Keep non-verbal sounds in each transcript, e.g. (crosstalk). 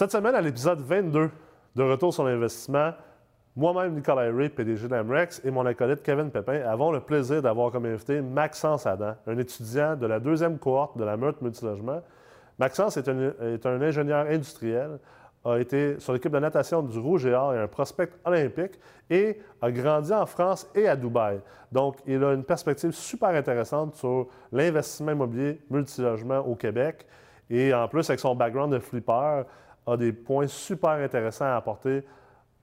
Cette semaine, à l'épisode 22 de Retour sur l'investissement, moi-même, Nicolas Ray, PDG d'Amrex, et mon acolyte Kevin Pépin avons le plaisir d'avoir comme invité Maxence Adam, un étudiant de la deuxième cohorte de la Meurthe Multilogement. Maxence est un, ingénieur industriel, a été sur l'équipe de natation du Rouge et Or et un prospect olympique et a grandi en France et à Dubaï. Donc, il a une perspective super intéressante sur l'investissement immobilier multilogement au Québec. Et en plus, avec son background de flipper, a des points super intéressants à apporter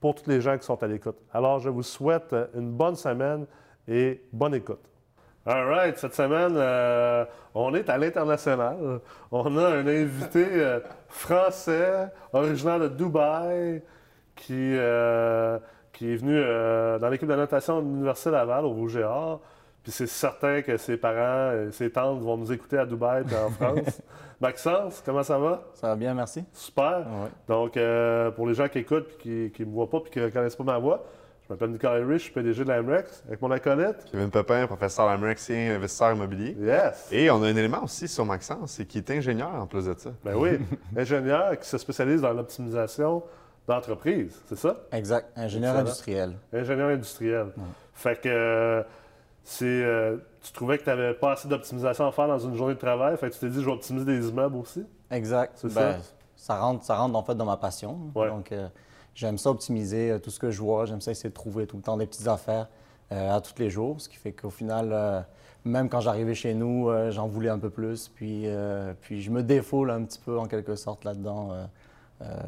pour tous les gens qui sont à l'écoute. Alors, je vous souhaite une bonne semaine et bonne écoute. All right, cette semaine, euh, on est à l'international. On a un invité euh, français, originaire de Dubaï, qui, euh, qui est venu dans l'équipe de natation de l'Université Laval au Rouge. Puis c'est certain que ses parents et ses tantes vont nous écouter à Dubaï et en France. (laughs) Maxence, comment ça va? Ça va bien, merci. Super. Donc, pour les gens qui écoutent et qui ne me voient pas et qui ne reconnaissent pas ma voix, je m'appelle Nicolas Rich, je suis PDG de l'AMREX avec mon acolyte. Kevin Pepin, professeur et investisseur immobilier. Yes. Et on a un élément aussi sur Maxence, c'est qu'il est ingénieur en plus de ça. Ben oui, ingénieur qui se spécialise dans l'optimisation d'entreprise, c'est ça? Exact, ingénieur industriel. Ingénieur industriel. Fait que euh, c'est, euh, tu trouvais que tu n'avais pas assez d'optimisation à faire dans une journée de travail, fait que tu t'es dit je vais optimiser des immeubles aussi? Exact. C'est ça? Ben, ça? rentre, ça rentre en fait dans ma passion. Ouais. Donc, euh, J'aime ça optimiser euh, tout ce que je vois. J'aime ça essayer de trouver tout le temps des petites affaires euh, à tous les jours. Ce qui fait qu'au final, même quand j'arrivais chez nous, j'en voulais un peu plus. Puis, puis je me défoule un petit peu en quelque sorte là-dedans.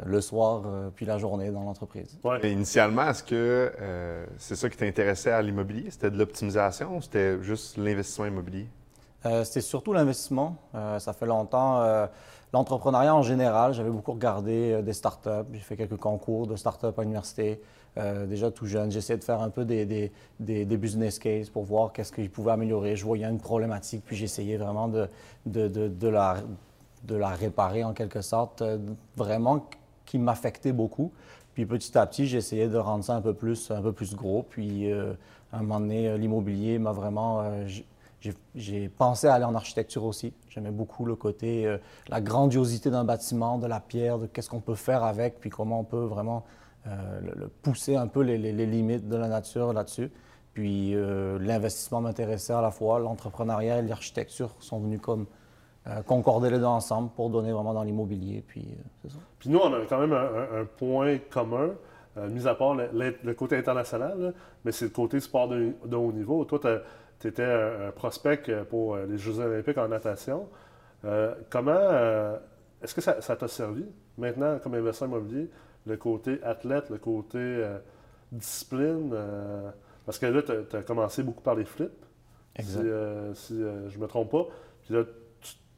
Le soir, puis la journée dans l'entreprise. Ouais. Initialement, est-ce que c'est ça qui t'intéressait à l'immobilier? C'était de l'optimisation ou c'était juste l'investissement immobilier? c'était surtout l'investissement. ça fait longtemps L'entrepreneuriat en général, j'avais beaucoup regardé euh, des startups. J'ai fait quelques concours de startups à l'université. Euh, déjà tout jeune, j'essayais de faire un peu des, des, des, business cases pour voir qu'est-ce qu'ils pouvaient améliorer. Je voyais une problématique, puis j'essayais vraiment de, de, de, de, la, de la réparer en quelque sorte, euh, vraiment qui m'affectait beaucoup. Puis petit à petit, j'essayais de rendre ça un peu plus, un peu plus gros. Puis à un moment donné, l'immobilier m'a vraiment j'ai pensé à aller en architecture aussi. J'aimais beaucoup le côté, euh, la grandiosité d'un bâtiment, de la pierre, de qu'est-ce qu'on peut faire avec, puis comment on peut vraiment euh, pousser un peu les, limites de la nature là-dessus. Puis euh, l'investissement m'intéressait à la fois, l'entrepreneuriat et l'architecture sont venus comme concorder les deux ensemble pour donner vraiment dans l'immobilier. Puis c'est ça. Puis nous, on a quand même un, point commun. mis à part le, côté international, mais c'est le côté sport de, de haut niveau. Toi, tu étais un, prospect pour euh, les Jeux olympiques en natation. Euh, comment euh, est-ce que ça t'a servi maintenant comme investisseur immobilier, le côté athlète, le côté discipline? parce que là, tu as, commencé beaucoup par les flips, exact. si, je ne me trompe pas. Puis là,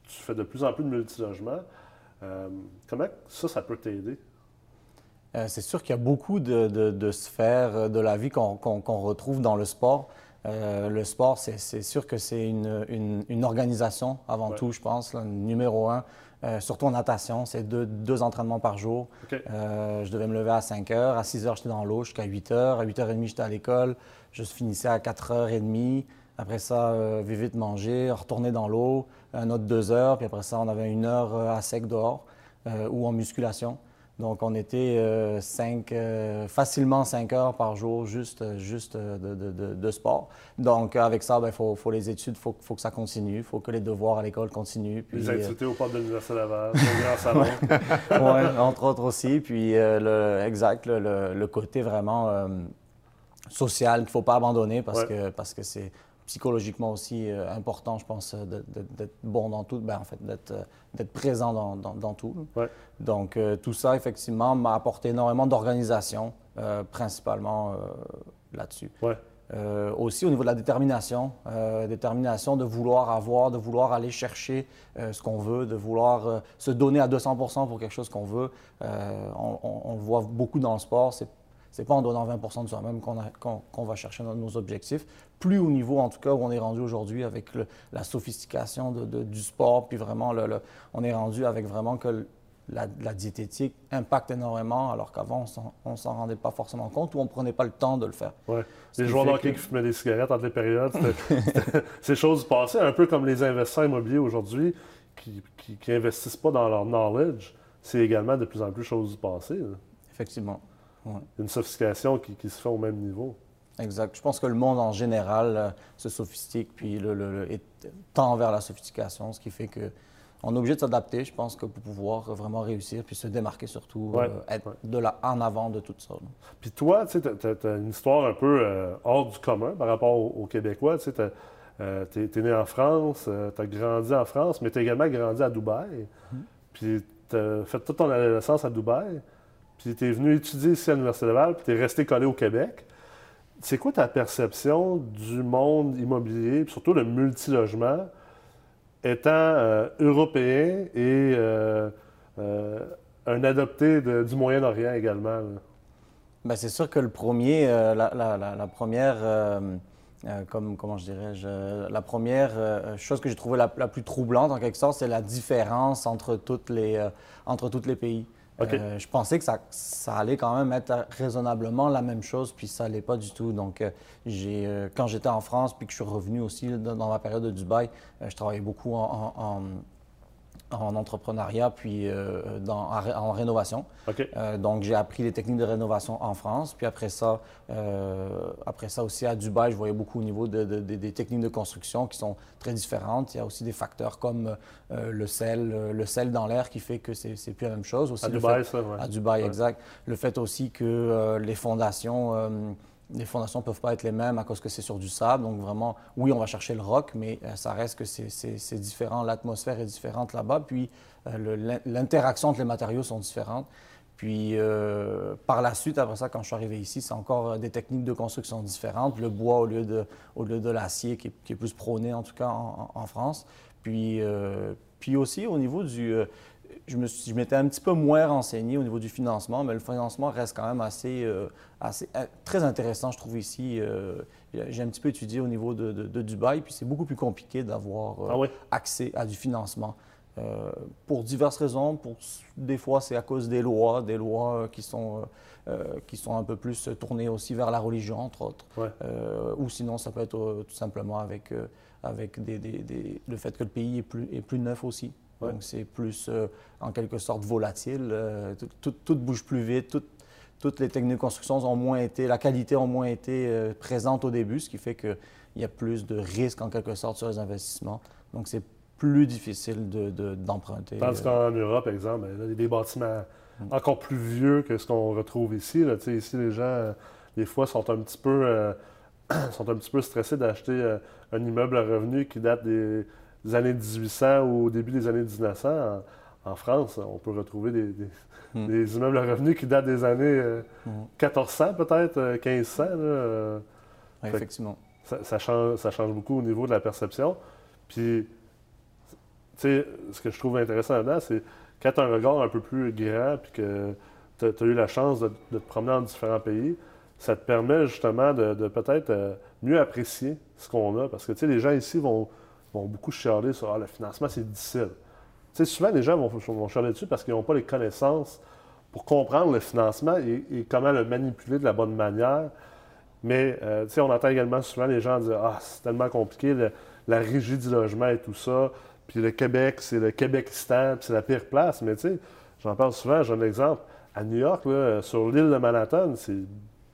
tu, fais de plus en plus de multilogement. comment ça, ça peut t'aider? c'est sûr qu'il y a beaucoup de, sphères de la vie qu'on retrouve dans le sport. Euh, le sport, c'est sûr que c'est une, organisation avant tout, je pense. numéro un, euh, surtout en natation, c'est deux, entraînements par jour. Euh, je devais me lever à 5 heures. À 6 heures, j'étais dans l'eau jusqu'à 8 heures. À 8 h 30, j'étais à l'école. Je finissais à 4 h 30. Après ça, vivre vite manger, retourner dans l'eau, un autre 2 heures. Puis après ça, on avait une heure à sec dehors ou en musculation. Donc, on était euh, euh, facilement 5 heures par jour juste, juste de, sport. Donc, avec ça, il ben, faut, les études, il faut, que ça continue, il faut que les devoirs à l'école continuent. les activités au port de l'Université Laval, au grand salon. (laughs) oui, entre autres aussi. Puis, euh, le, exact, le, côté vraiment social qu'il ne faut pas abandonner parce que, parce que c'est psychologiquement aussi euh, important, je pense, euh, d'être bon dans tout, ben, en fait, d'être euh, présent dans, dans, tout. Donc, tout ça, effectivement, m'a apporté énormément d'organisation, principalement là-dessus. aussi au niveau de la détermination, détermination de vouloir avoir, de vouloir aller chercher ce qu'on veut, de vouloir se donner à 200 pour quelque chose qu'on veut. On, on, le voit beaucoup dans le sport, c'est c'est pas en donnant 20% de soi-même qu'on va chercher nos, objectifs. Plus au niveau, en tout cas, où on est rendu aujourd'hui avec la sophistication du sport, puis vraiment, on est rendu avec vraiment que la, diététique impacte énormément, alors qu'avant, on ne s'en rendait pas forcément compte ou on ne prenait pas le temps de le faire. Oui. Les joueurs d'hockey qui fumaient des cigarettes entre les périodes, (laughs) ces choses passées, un peu comme les investisseurs immobiliers aujourd'hui qui n'investissent pas dans leur knowledge, c'est également de plus en plus chose du passé. Effectivement. Une sophistication qui, se fait au même niveau. Exact. Je pense que le monde en général euh, se sophistique puis le, tend vers la sophistication, ce qui fait que on est obligé de s'adapter, je pense, que pour pouvoir vraiment réussir puis se démarquer surtout, euh, être de là en avant de tout ça. Puis toi, tu as, une histoire un peu euh, hors du commun par rapport aux, Québécois. Tu es, es, né en France, tu as grandi en France, mais tu as également grandi à Dubaï. Mm-hmm. Puis tu as fait toute ton adolescence à Dubaï. Tu es venu étudier ici à l'Université Laval, puis tu es resté collé au Québec. C'est quoi ta perception du monde immobilier, surtout le multilogement, étant euh, européen et euh, euh, un adopté du Moyen-Orient également? Bien, c'est sûr que le premier, la, première, comme, comment je dirais, la première chose que j'ai trouvée la, plus troublante en quelque sorte, c'est la différence entre, toutes les, entre tous les pays. Euh, je pensais que ça, allait quand même être raisonnablement la même chose, puis ça n'allait pas du tout. Donc, euh, j'ai, euh, quand j'étais en France, puis que je suis revenu aussi dans, ma période de Dubaï, je travaillais beaucoup en entrepreneuriat puis euh, en, rénovation. Euh, donc, j'ai appris les techniques de rénovation en France. Puis après ça, euh, après ça aussi à Dubaï, je voyais beaucoup au niveau des techniques de construction qui sont très différentes. Il y a aussi des facteurs comme le sel, le sel dans l'air qui fait que c'est plus la même chose. Aussi à Dubaï, ça, À Dubaï, exact. Le fait aussi que les fondations les fondations ne peuvent pas être les mêmes à cause que c'est sur du sable. Donc vraiment, oui, on va chercher le roc, mais euh, ça reste que c'est différent. L'atmosphère est différente là-bas. Puis euh, l'interaction entre les matériaux sont différentes. Puis euh, par la suite, après ça, quand je suis arrivé ici, c'est encore des techniques de construction différentes. Le bois au lieu de, l'acier, qui, est plus prôné en tout cas en, France. Puis, puis aussi au niveau du je m'étais un petit peu moins renseigné au niveau du financement, mais le financement reste quand même assez, euh, assez euh, très intéressant, je trouve ici. Euh, j'ai un petit peu étudié au niveau de, Dubaï, puis c'est beaucoup plus compliqué d'avoir ah accès à du financement. pour diverses raisons. Pour, des fois, c'est à cause des lois, des lois qui sont, qui sont un peu plus tournées aussi vers la religion, entre autres. ou sinon, ça peut être tout simplement avec, avec des, des, le fait que le pays est plus, est plus neuf aussi. Donc, c'est plus, euh, en quelque sorte, volatile. Euh, tout, bouge plus vite. toutes les techniques de construction ont moins été, la qualité ont moins été euh, présente au début, ce qui fait qu'il y a plus de risques, en quelque sorte, sur les investissements. Donc, c'est plus difficile d'emprunter. De, Tandis qu'en Europe, par exemple, il y a des bâtiments mm. encore plus vieux que ce qu'on retrouve ici. Là. Ici, les gens, des fois, sont un petit peu, (clears throat) sont un petit peu stressés d'acheter un immeuble à revenu qui date des années 1800 ou au début des années 1900, en, France, on peut retrouver des, hmm. immeubles à revenus qui datent des années 1400 euh, hmm. peut-être, 1500. Euh, euh. effectivement. Ça, change, ça change beaucoup au niveau de la perception. Puis, tu sais, ce que je trouve intéressant là-dedans, c'est quand tu as un regard un peu plus grand, puis que tu as, eu la chance de, te promener dans différents pays, ça te permet justement de, de peut-être mieux apprécier ce qu'on a. Parce que, tu sais, les gens ici vont vont beaucoup chialer sur ah, le financement, c'est difficile. souvent, les gens vont, vont chialer dessus parce qu'ils n'ont pas les connaissances pour comprendre le financement et, comment le manipuler de la bonne manière. Mais euh, on entend également souvent les gens dire Ah, c'est tellement compliqué, la régie du logement et tout ça. Puis le Québec, c'est le Québécistan, puis c'est la pire place. Mais tu sais, j'en parle souvent, j'ai un exemple. À New York, sur l'île de Manhattan, c'est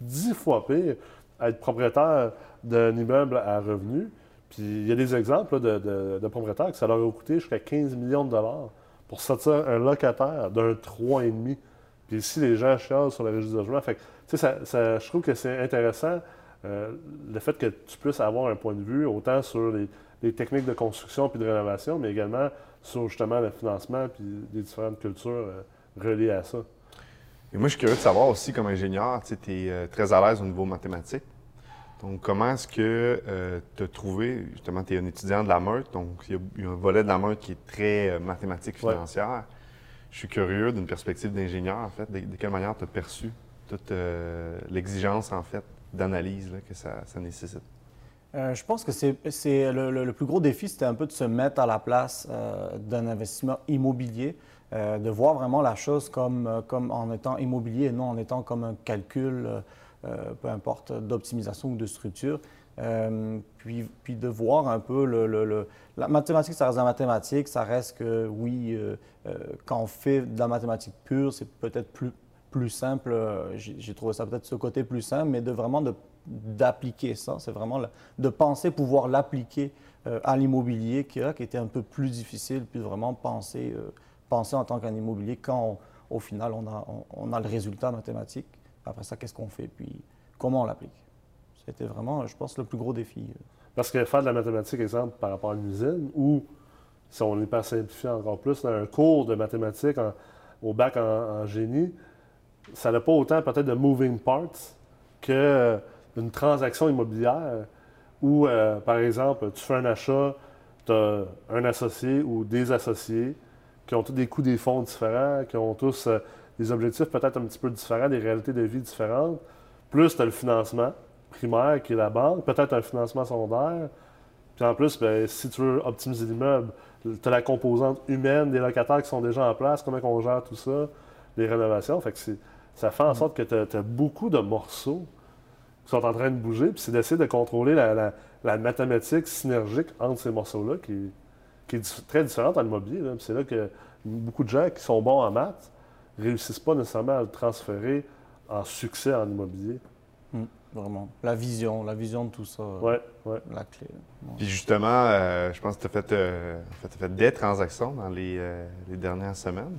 dix fois pire être propriétaire d'un immeuble à revenus puis il y a des exemples de, propriétaires que ça leur a coûté jusqu'à 15 millions de dollars pour sortir un locataire d'un 3,5. Puis ici, les gens chialent sur la régie du logement. Fait que, ça, ça, je trouve que c'est intéressant euh, le fait que tu puisses avoir un point de vue autant sur les, techniques de construction puis de rénovation, mais également sur justement le financement puis les différentes cultures euh, reliées à ça. Et moi, je suis curieux de savoir aussi, comme ingénieur, tu es euh, très à l'aise au niveau mathématique. Donc, comment est-ce que euh, tu as trouvé, justement, tu es un étudiant de la meute, donc il y, a un volet de la meute qui est très euh, mathématique financière. Je suis curieux d'une perspective d'ingénieur, en fait, de, quelle manière tu as perçu toute euh, l'exigence, en fait, d'analyse que ça, nécessite? je pense que c'est le, plus gros défi, c'était un peu de se mettre à la place d'un investissement immobilier, de voir vraiment la chose comme, comme en étant immobilier et non en étant comme un calcul euh, peu importe, d'optimisation ou de structure. puis, puis de voir un peu le, La mathématique, ça reste la mathématique. Ça reste que, oui, quand on fait de la mathématique pure, c'est peut-être plus, simple. J'ai trouvé ça peut-être ce côté plus simple, mais de vraiment d'appliquer ça. C'est vraiment de penser pouvoir l'appliquer à l'immobilier qui, qui était un peu plus difficile, puis vraiment penser penser en tant qu'un immobilier quand, au final, on a, on, a, le résultat mathématique. Après ça, qu'est-ce qu'on fait, puis comment on l'applique? C'était vraiment, je pense, le plus gros défi. Parce que faire de la mathématique, exemple, par rapport à une usine, ou si on n'est pas simplifié encore plus, un cours de mathématiques au bac en, génie, ça n'a pas autant peut-être de moving parts qu'une euh, transaction immobilière où, euh, par exemple, tu fais un achat, tu as un associé ou des associés, qui ont tous des coûts des fonds différents, qui ont tous euh, des objectifs peut-être un petit peu différents, des réalités de vie différentes. Plus tu as le financement primaire qui est la banque, peut-être un financement secondaire. Puis en plus, ben, si tu veux optimiser l'immeuble, tu as la composante humaine des locataires qui sont déjà en place, comment on gère tout ça, les rénovations. Fait que ça fait en sorte que tu as, beaucoup de morceaux qui sont en train de bouger. Puis c'est d'essayer de contrôler la, la mathématique synergique entre ces morceaux-là qui, qui est très différente en immobilier. C'est là que beaucoup de gens qui sont bons en maths ne réussissent pas nécessairement à le transférer en succès en immobilier. Hmm, vraiment. La vision, la vision de tout ça. Oui, oui. La clé. Puis justement, euh, je pense que tu as, euh, fait, des transactions dans les, euh, dernières semaines.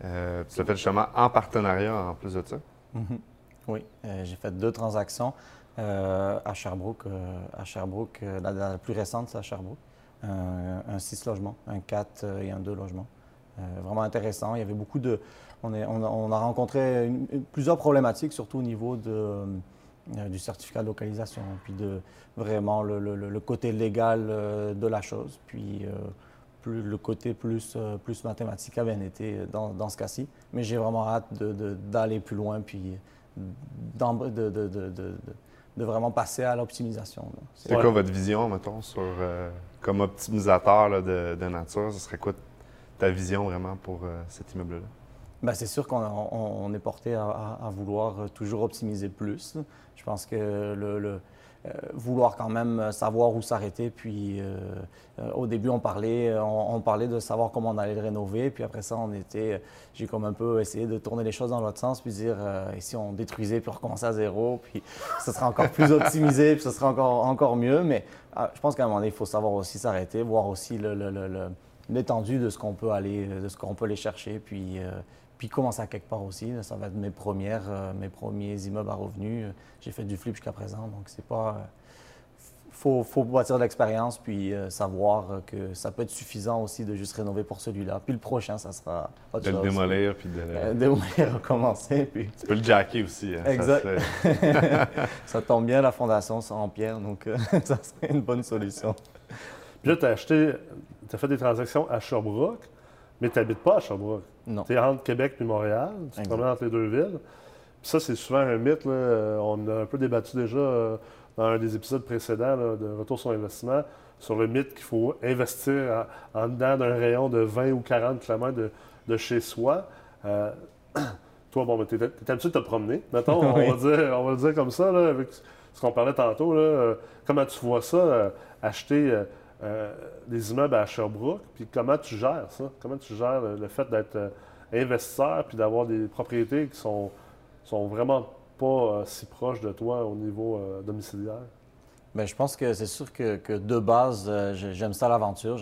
tu l'as fait justement en partenariat en plus de ça. Mhm. Oui, j'ai fait deux transactions à Sherbrooke. à Sherbrooke, la, plus récente, c'est à Sherbrooke un, 6 logements, un 4 euh, et un 2 logements. Euh, vraiment intéressant. Il y avait beaucoup de. On, a, rencontré plusieurs problématiques, surtout au niveau euh, du certificat de localisation, puis de vraiment le, côté légal de la chose, puis plus, le côté plus, mathématique a bien été dans, ce cas-ci. Mais j'ai vraiment hâte d'aller plus loin, puis de, de, vraiment passer à l'optimisation. C'est quoi votre vision, mettons, sur comme optimisateur de, nature, ce serait quoi ta vision vraiment pour euh, cet immeuble-là? Bien, c'est sûr qu'on est porté à, vouloir toujours optimiser plus. Je pense que le, euh, vouloir quand même savoir où s'arrêter. Puis euh, au début, on parlait, on, parlait de savoir comment on allait le rénover. Puis après ça, on était, j'ai comme un peu essayé de tourner les choses dans l'autre sens, puis dire et si on détruisait puis on recommençait à zéro, puis ce serait encore plus (laughs) optimisé, puis ce serait encore, encore mieux. Mais ah, je pense qu'à un moment donné, il faut savoir aussi s'arrêter, voir aussi l'étendue de ce qu'on peut aller, de ce qu'on peut aller chercher, puis, euh, puis commencer à quelque part aussi. Ça va être mes premières, euh, mes premiers immeubles à revenus. J'ai fait du flip jusqu'à présent, donc c'est pas. Faut, faut bâtir de l'expérience, puis euh, savoir que ça peut être suffisant aussi de juste rénover pour celui-là. Puis le prochain, ça sera autre De le démolir, puis de le... démolir, (laughs) recommencer, puis... Tu peux le jacker aussi. Hein, exact. (laughs) Ça, tombe bien, la fondation c'est en pierre, donc (laughs) ça serait une bonne solution. Puis là, tu as acheté, tu as fait des transactions à Sherbrooke, mais tu n'habites pas à Sherbrooke. Non. Tu es entre Québec et Montréal, tu te promènes entre les deux villes. Puis ça, c'est souvent un mythe. Là. On a un peu débattu déjà euh, dans un des épisodes précédents de Retour sur investissement sur le mythe qu'il faut investir en, dedans d'un rayon de 20 ou 40 km de, chez soi. Euh, (clears throat) toi, bon, tu es, habitué de te promener, mettons, (laughs) on, va dire, on va le dire comme ça, là, avec ce qu'on parlait tantôt. Là, euh, comment tu vois ça, acheter des immeubles à Sherbrooke, puis comment tu gères ça? Comment tu gères le, fait d'être investisseur puis d'avoir des propriétés qui sont, sont vraiment pas euh, si proche de toi au niveau euh, domiciliaire? Bien, je pense que c'est sûr que, de base, euh, j'aime ça l'aventure.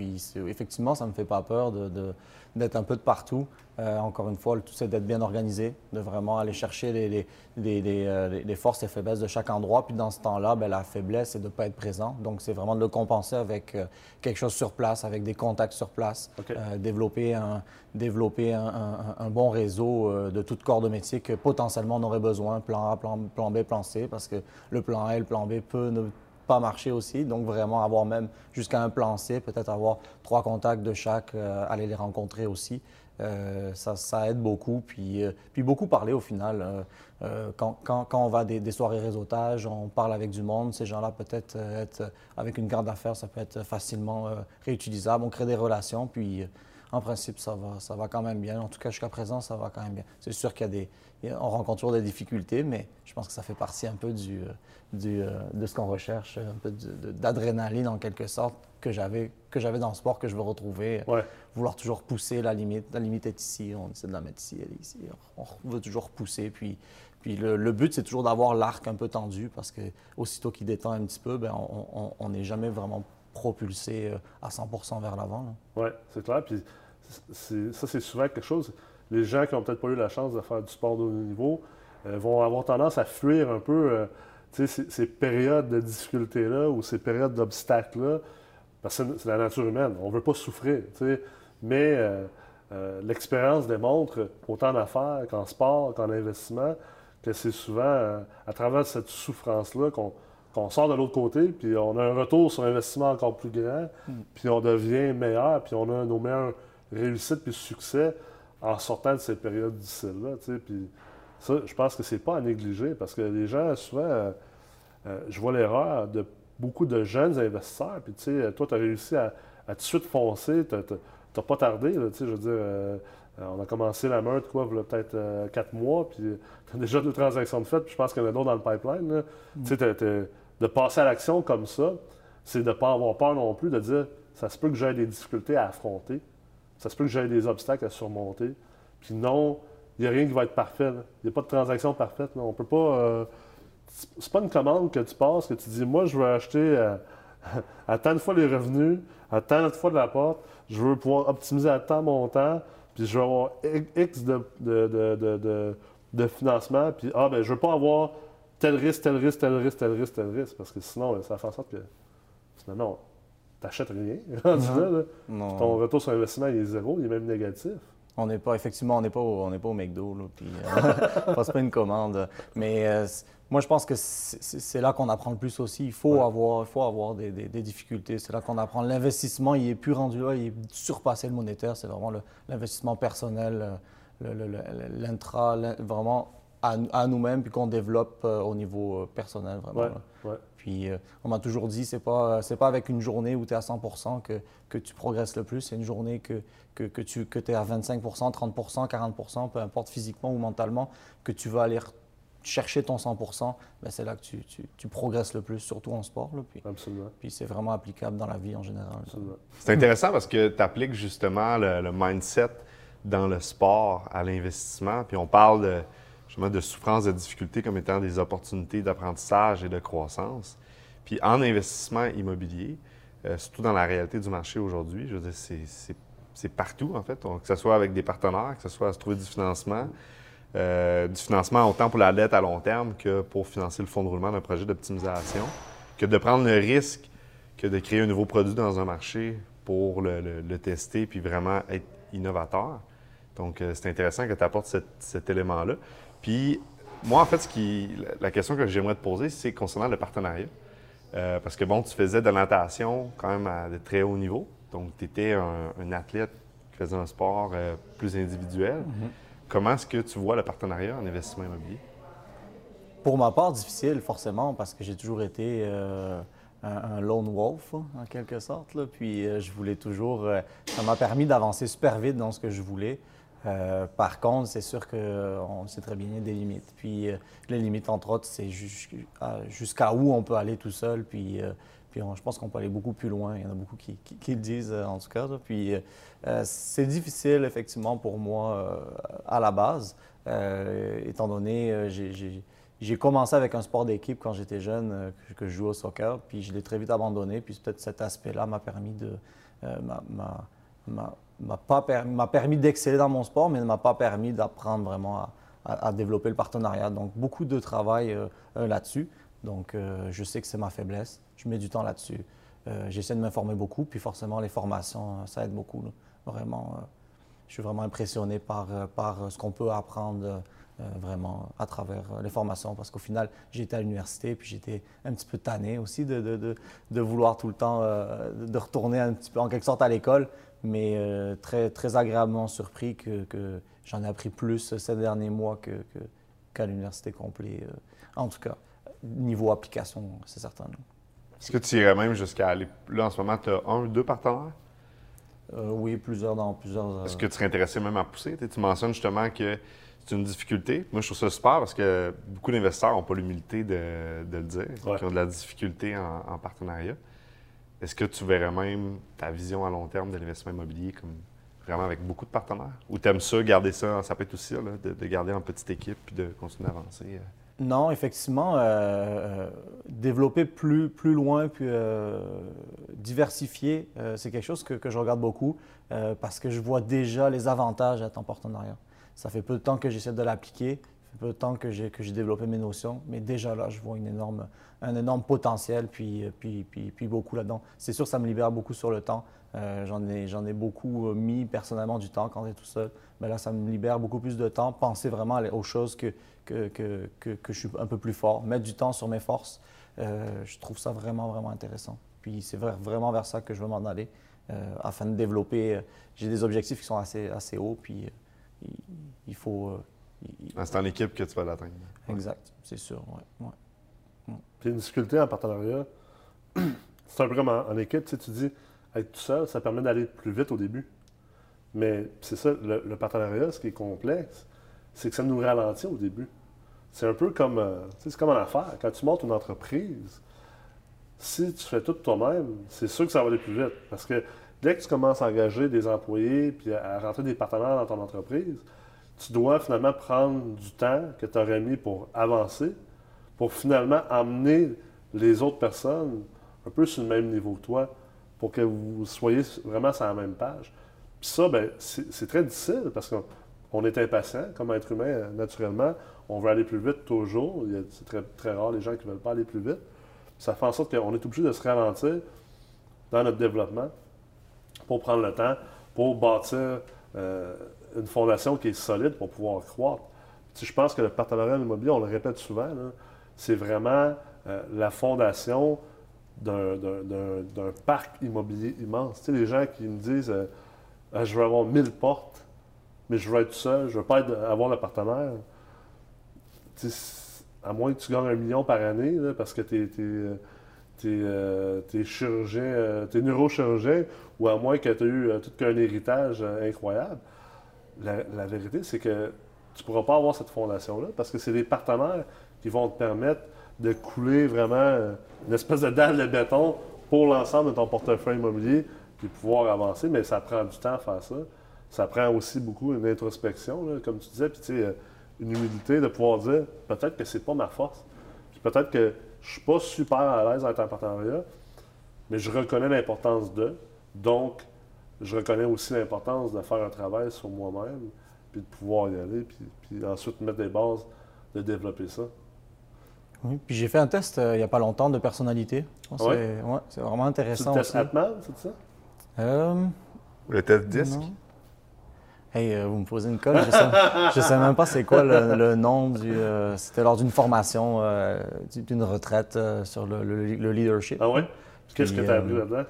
Puis effectivement, ça ne me fait pas peur de, d'être un peu de partout. Euh, encore une fois, le tout, c'est d'être bien organisé, de vraiment aller chercher les, euh, les, forces et faiblesses de chaque endroit. Puis dans ce temps-là, ben, la faiblesse, c'est de ne pas être présent. Donc, c'est vraiment de le compenser avec euh, quelque chose sur place, avec des contacts sur place, développer, un, développer un, bon réseau de toutes corps de métier que potentiellement on aurait besoin, plan A, plan, plan B, plan C, parce que le plan A et le plan B peut ne pas marcher aussi. Donc, vraiment avoir même jusqu'à un plan C, peut-être avoir trois contacts de chaque, euh, aller les rencontrer aussi. Euh, ça, aide beaucoup. Puis, euh, puis beaucoup parler au final. Quand, quand, quand, on va des, des, soirées réseautage, on parle avec du monde. Ces gens-là, peut-être être avec une carte d'affaires, ça peut être facilement réutilisable. On crée des relations. Puis en principe, ça va, ça va quand même bien. En tout cas, jusqu'à présent, ça va quand même bien. C'est sûr qu'il y a des, on rencontre toujours des difficultés, mais je pense que ça fait partie un peu du, du de ce qu'on recherche, un peu d'adrénaline en quelque sorte que j'avais que j'avais dans le sport que je veux retrouver. Vouloir toujours pousser la limite. La limite est ici, on essaie de la mettre ici, elle est ici. On veut toujours pousser, puis puis le, but, c'est toujours d'avoir l'arc un peu tendu parce que aussitôt qu'il détend un petit peu, ben, on n'est jamais vraiment propulsé euh, à 100% vers l'avant. Oui, c'est clair. Puis ça, c'est souvent quelque chose. Les gens qui n'ont peut-être pas eu la chance de faire du sport de haut niveau euh, vont avoir tendance à fuir un peu euh, ces, périodes de difficulté-là ou ces périodes d'obstacles-là. Parce que c'est la nature humaine. On ne veut pas souffrir. Mais l'expérience démontre, autant d'affaires qu'en sport, qu'en investissement, que c'est souvent à travers cette souffrance-là qu'on qu'on sort de l'autre côté, puis on a un retour sur investissement encore plus grand, hmm. puis on devient meilleur, puis on a nos meilleures réussites puis succès en sortant de ces périodes difficiles-là. Puis ça, je pense que c'est pas à négliger parce que les gens, souvent, euh, euh, je vois l'erreur de beaucoup de jeunes investisseurs, puis tu sais, toi, tu as réussi à, tout de suite foncer, tu n'as pas tardé, tu sais, je veux dire. Euh, on a commencé la meurtre, quoi, il y a peut-être quatre mois, puis tu as déjà deux transactions de fait, puis je pense qu'il y en a d'autres dans le pipeline. Hmm. Tu sais, de passer à l'action comme ça, c'est de ne pas avoir peur non plus de dire ça se peut que j'aie des difficultés à affronter, ça se peut que j'aie des obstacles à surmonter. Puis non, il n'y a rien qui va être parfait. Il n'y a pas de transaction parfaite. On peut pas. Euh, c'est pas une commande que tu passes, que tu dis moi, je veux acheter euh, (laughs) à tant de fois les revenus, à tant de fois de la porte, je veux pouvoir optimiser à tant mon temps, puis je veux avoir X de, de, de financement, puis ah, ben, je veux pas avoir tel risque, tel risque, tel risque, tel risque, tel risque. Parce que sinon, ça fait en sorte que finalement, t'achètes rien. (laughs) Ton retour sur investissement, il est zéro, il est même négatif. On n'est pas, effectivement, on n'est pas, au, on pas au McDo, là, puis euh, (laughs) passe pas une commande. Mais euh, moi, je pense que c'est là qu'on apprend le plus aussi. Il faut avoir, il faut avoir des, difficultés. C'est là qu'on apprend. L'investissement, il est plus rendu là, il est surpassé le monétaire. C'est vraiment l'investissement personnel, l'intra, vraiment à, nous-mêmes puis qu'on développe euh, au niveau euh, personnel vraiment. Puis euh, on m'a toujours dit c'est pas c'est pas avec une journée où tu es à 100 que, que tu progresses le plus, c'est une journée que, que, que tu que es à 25 30 40% peu importe physiquement ou mentalement que tu vas aller chercher ton 100 ben c'est là que tu, tu, tu, progresses le plus, surtout en sport. Là, puis, Absolument. Puis c'est vraiment applicable dans la vie en général. C'est intéressant parce que tu appliques justement le, le, mindset dans le sport à l'investissement. Puis on parle de, de souffrance, de difficultés comme étant des opportunités d'apprentissage et de croissance. Puis en investissement immobilier, euh, surtout dans la réalité du marché aujourd'hui, je veux dire, c'est partout, en fait, que ce soit avec des partenaires, que ce soit à se trouver du financement. Euh, du financement autant pour la dette à long terme que pour financer le fonds de roulement d'un projet d'optimisation, que de prendre le risque que de créer un nouveau produit dans un marché pour le, tester puis vraiment être innovateur. Donc, euh, c'est intéressant que tu apportes cet élément-là. Puis, moi, en fait, ce qui, la question que j'aimerais te poser, c'est concernant le partenariat. Euh, parce que, bon, tu faisais de la natation quand même à de très haut niveau. Donc, tu étais un, athlète qui faisait un sport euh, plus individuel. Mm-hmm. Comment est-ce que tu vois le partenariat en investissement immobilier? Pour ma part, difficile, forcément, parce que j'ai toujours été euh, un, lone wolf, hein, en quelque sorte. Puis, je voulais toujours. ça m'a permis d'avancer super vite dans ce que je voulais. Euh, par contre, c'est sûr qu'on sait très bien des limites. Puis euh, les limites, entre autres, c'est jusqu'à où on peut aller tout seul. Puis, euh, je pense qu'on peut aller beaucoup plus loin. Il y en a beaucoup qui, le disent, en tout cas. Puis c'est difficile, effectivement, pour moi, à la base, étant donné, j'ai commencé avec un sport d'équipe quand j'étais jeune, que, je jouais au soccer. Puis je l'ai très vite abandonné. Puis peut-être cet aspect-là m'a permis de permis d'exceller dans mon sport, mais ne m'a pas permis d'apprendre vraiment à, développer le partenariat. Donc beaucoup de travail euh, euh, là-dessus. Donc euh, je sais que c'est ma faiblesse. Je mets du temps là-dessus. J'essaie de m'informer beaucoup, puis forcément les formations, ça aide beaucoup. Vraiment, je suis vraiment impressionné par, par ce qu'on peut apprendre. Vraiment à travers les formations parce qu'au final, j'étais à l'université puis j'étais un petit peu tanné aussi de, de, de, vouloir tout le temps de retourner un petit peu en quelque sorte à l'école mais euh, très, très agréablement surpris que, que j'en ai appris plus ces derniers mois qu'à que, qu'à l'université complète. Euh, en tout cas, niveau application, c'est certain. Est-ce que tu irais même jusqu'à aller. Là, en ce moment, tu as un ou deux partenaires? oui, plusieurs dans plusieurs. Est-ce que tu serais intéressé même à pousser? Tu mentionnes justement que c'est une difficulté. Moi, je trouve ça super parce que beaucoup d'investisseurs n'ont pas l'humilité de, le dire, qui ont de la difficulté en, partenariat. Est-ce que tu verrais même ta vision à long terme de l'investissement immobilier comme vraiment avec beaucoup de partenaires? Ou tu aimes ça, garder ça, ça peut être aussi, de, garder en petite équipe puis de continuer à avancer? Euh? Non, effectivement, euh, euh, développer plus, plus loin, puis diversifier, c'est quelque chose que, que, je regarde beaucoup parce que je vois déjà les avantages d'être en partenariat. Ça fait peu de temps que j'essaie de l'appliquer, ça fait peu de temps que j'ai, que développé mes notions, mais déjà là, je vois une énorme, un énorme potentiel, puis, puis, puis, puis beaucoup là-dedans. C'est sûr que ça me libère beaucoup sur le temps. Euh, j'en, ai, ai beaucoup mis personnellement du temps quand j'étais tout seul. Mais là, ça me libère beaucoup plus de temps, penser vraiment aux choses que, que, que, que, je suis un peu plus fort, mettre du temps sur mes forces. Euh, je trouve ça vraiment, vraiment intéressant. Puis c'est vraiment vers ça que je veux m'en aller, euh, afin de développer. j'ai des objectifs qui sont assez, assez hauts, puis il, faut. Euh, ah, c'est en équipe que tu vas l'atteindre. Exact, c'est sûr. Ouais, Puis une difficulté en partenariat, (clears throat) c'est un peu comme en, équipe. Tu, sais, tu dis, être tout seul, ça permet d'aller plus vite au début. Mais c'est ça, le, partenariat, ce qui est complexe, c'est que ça nous ralentit au début. C'est un peu comme, euh, c'est comme en affaires. Quand tu montes une entreprise, si tu fais tout toi-même, c'est sûr que ça va aller plus vite. Parce que dès que tu commences à engager des employés puis à, rentrer des partenaires dans ton entreprise, tu dois finalement prendre du temps que tu aurais mis pour avancer, pour finalement emmener les autres personnes un peu sur le même niveau que toi, pour que vous soyez vraiment sur la même page. Puis ça, ben, c'est très difficile parce qu'on est impatient comme être humain naturellement. On veut aller plus vite toujours. C'est très, très rare les gens qui ne veulent pas aller plus vite. Ça fait en sorte qu'on est obligé de se ralentir dans notre développement pour prendre le temps, pour bâtir euh, une fondation qui est solide pour pouvoir croître. je pense que le partenariat immobilier, on le répète souvent, c'est vraiment euh, la fondation d'un parc immobilier immense. Tu sais, les gens qui me disent euh, ah, Je veux avoir 1000 portes, mais je veux être seul, je veux pas avoir le partenaire. à moins que tu gagnes un million par année, parce que tu es euh, chirurgien, euh, es neurochirurgien, ou à moins que tu aies eu euh, tout qu'un héritage incroyable. La, vérité, c'est que tu ne pourras pas avoir cette fondation-là parce que c'est des partenaires qui vont te permettre de couler vraiment une espèce de dalle de béton pour l'ensemble de ton portefeuille immobilier puis pouvoir avancer. Mais ça prend du temps à faire ça. Ça prend aussi beaucoup une introspection, comme tu disais, puis une humilité de pouvoir dire peut-être que c'est pas ma force. Puis peut-être que je ne suis pas super à l'aise avec un partenariat, mais je reconnais l'importance de. Donc, je reconnais aussi l'importance de faire un travail sur moi-même, puis de pouvoir y aller, puis, ensuite mettre des bases de développer ça. Oui, puis j'ai fait un test euh, il n'y a pas longtemps de personnalité. C'est ouais, vraiment intéressant. Le test Atman, c'est ça? Euh... Le test disque? Hey, euh, vous me posez une colle, je sais, sais même pas c'est quoi le, nom du. Euh, c'était lors d'une formation, euh, d'une retraite sur le, leadership. Ah ouais? Qu'est-ce que tu as appris là-dedans?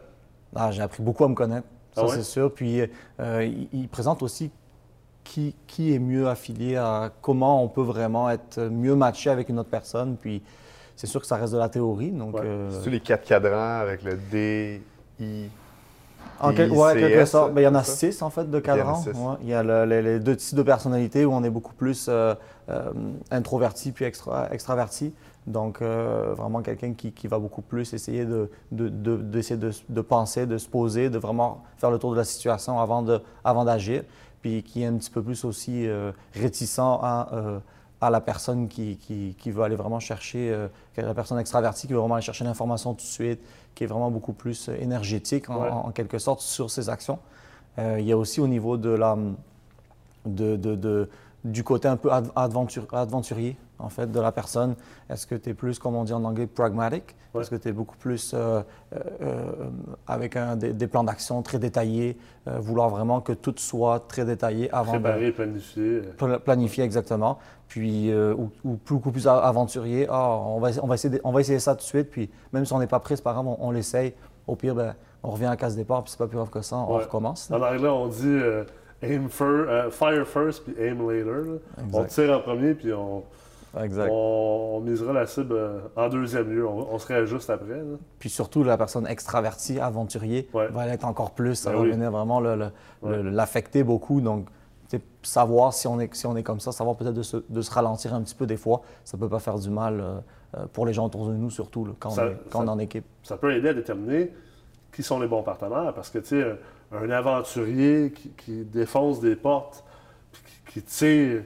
Ah, j'ai appris beaucoup à me connaître, ça ah c'est sûr. Puis il, présente aussi qui, qui, est mieux affilié à comment on peut vraiment être mieux matché avec une autre personne. Puis c'est sûr que ça reste de la théorie. Donc, C'est les quatre cadrans avec le D, I, en quelque sorte. Ben, il y en a six, en fait, de cadrans. Il y a, les, deux types de personnalités où on est beaucoup plus euh, euh, introverti puis extraverti. Donc, euh, vraiment quelqu'un qui, va beaucoup plus essayer de, de, penser, de se poser, de vraiment faire le tour de la situation avant, avant d'agir. Puis qui est un petit peu plus aussi réticent à à la personne qui, qui, veut aller vraiment chercher, euh, la personne extravertie qui veut vraiment aller chercher l'information tout de suite, qui est vraiment beaucoup plus euh, énergétique en, quelque sorte sur ses actions. Euh, il y a aussi au niveau de la, de, de, du côté un peu aventurier en fait, de la personne. Est-ce que tu es plus, comme on dit en anglais, pragmatic? Est-ce que tu es beaucoup plus euh, euh, avec un, des, plans d'action très détaillés, euh, vouloir vraiment que tout soit très détaillé avant Préparer, planifier. Planifier, exactement. Puis, ou, beaucoup plus aventurier. Ah, on, va, on, va essayer on va essayer ça tout de suite, puis même si on n'est pas pris, par exemple, on, l'essaye. Au pire, ben, on revient à case départ, puis c'est pas plus grave que ça, on recommence. En anglais, on dit aim fire first, puis aim later. On tire en premier, puis on Exact. On, on misera la cible euh, en deuxième lieu. On, on se réajuste après. là. Puis surtout, la personne extravertie, aventurier, Ouais. va l'être encore plus. Ça Ben va oui. venir vraiment Ouais. l'affecter beaucoup. Donc, savoir si on, est, si on est comme ça, savoir peut-être de se, de se ralentir un petit peu des fois, ça peut pas faire du mal euh, euh, pour les gens autour de nous, surtout là, quand, Ça- on, est, quand on est en équipe. ça peut aider à déterminer qui sont les bons partenaires. Parce que, tu sais, un, aventurier qui, qui défonce des portes, puis qui, qui tire,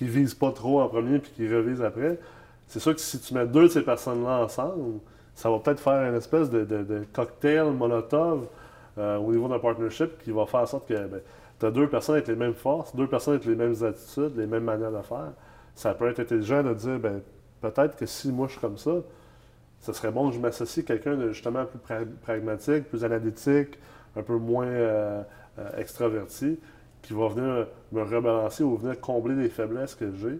qui vise pas trop en premier, puis qui revise après, c'est sûr que si tu mets deux de ces personnes-là ensemble, ça va peut-être faire une espèce de, cocktail monotone euh, au niveau d'un partnership qui va faire en sorte que tu as deux personnes avec les mêmes forces, deux personnes avec les mêmes attitudes, les mêmes manières de faire. Ça peut être intelligent de dire, ben, peut-être que si moi je suis comme ça, ce serait bon que je m'associe à quelqu'un de justement plus pra- pragmatique, plus analytique, un peu moins euh, euh, extraverti, qui va venir me rebalancer ou venir combler les faiblesses que j'ai.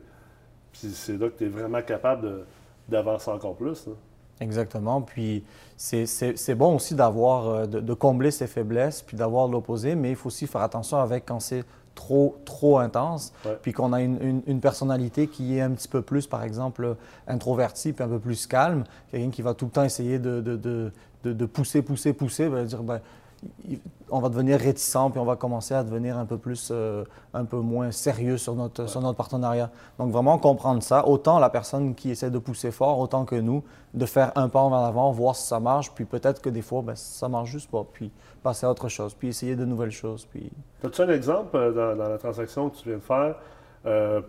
Puis c'est là que tu es vraiment capable de- d'avancer encore plus. là. Exactement. Puis c'est- c'est c'est bon aussi d'avoir, euh, de, de combler ses faiblesses, puis d'avoir l'opposé, mais il faut aussi faire attention avec quand c'est trop, trop intense, Ouais. puis qu'on a une, une- une personnalité qui est un petit peu plus, par exemple, introvertie, puis un peu plus calme, quelqu'un qui va tout le temps essayer de, de, de- pousser, pousser, pousser, ben, dire, ben, on va devenir réticent, puis on va commencer à devenir un peu plus, euh, un peu moins sérieux sur notre, sur notre partenariat. Donc vraiment comprendre ça, autant la personne qui essaie de pousser fort, autant que nous, de faire un pas en avant, voir si ça marche, puis peut-être que des fois, ben, ça marche juste pas, puis passer à autre chose, puis essayer de nouvelles choses, puis... As-tu un exemple euh, dans, la transaction que tu viens de faire euh,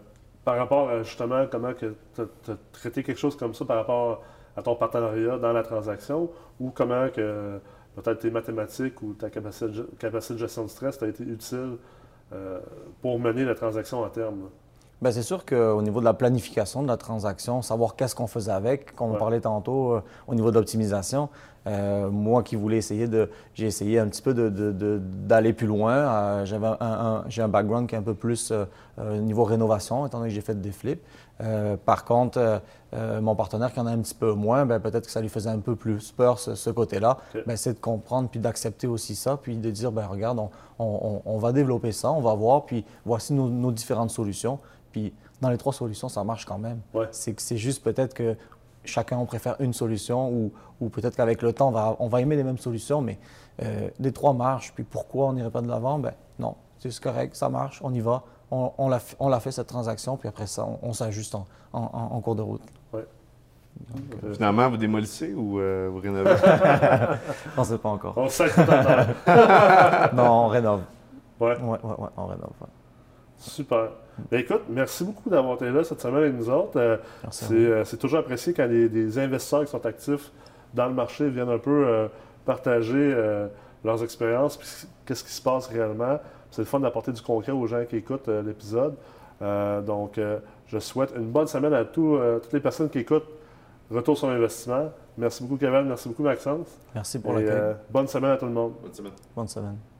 par rapport à justement comment tu as, traité quelque chose comme ça par rapport à ton partenariat dans la transaction ou comment que peut-être tes mathématiques ou ta capacité de, capacité de gestion de stress t'a été utile euh, pour mener la transaction à terme? Ben, c'est sûr qu'au niveau de la planification de la transaction, savoir qu'est-ce qu'on faisait avec, comme on Ouais. parlait tantôt euh, au niveau de l'optimisation, euh, moi qui voulais essayer de, j'ai essayé un petit peu d'aller plus loin. Euh, j'avais un, un- j'ai un background qui est un peu plus euh, euh, niveau rénovation, étant donné que j'ai fait des flips. Par contre, mon partenaire qui en a un petit peu moins, ben, peut-être que ça lui faisait un peu plus peur ce, ce côté-là. Ok. Ben, c'est de comprendre puis d'accepter aussi ça, puis de dire, ben, regarde, on, on- on- on va développer ça, on va voir, puis voici nos, nos différentes solutions. Puis dans les trois solutions, ça marche quand même. Ouais. C'est juste peut-être que chacun on préfère une solution ou, ou peut-être qu'avec le temps, on va, on va aimer les mêmes solutions, mais euh, les trois marchent. Puis pourquoi on n'irait pas de l'avant? Ben non, c'est correct, ça marche, on y va. On, on l'a fait- on l'a fait cette transaction, puis après ça, on, on s'ajuste en, en- en- en cours de route. Euh, Finalement, vous démolissez ou euh, vous rénovez? (laughs) On ne sait pas encore. on sait c'est en- (laughs) non, on rénove. Ouais. Ouais, ouais, ouais, on rénove. ouais. Super. Ben, écoute, merci beaucoup d'avoir été là cette semaine avec nous autres. Euh, c'est, euh, c'est toujours apprécié quand des, des investisseurs qui sont actifs dans le marché viennent un peu euh, partager euh, leurs expériences, puis qu'est-ce qui se passe réellement. C'est le fun d'apporter du concret aux gens qui écoutent euh, l'épisode. Euh, donc, euh, je souhaite une bonne semaine à tous, euh, toutes les personnes qui écoutent Retour sur investissement. Merci beaucoup, Kevin. Merci beaucoup, Maxence. Merci pour l'accueil. euh, bonne semaine à tout le monde. Bonne semaine. Bonne semaine.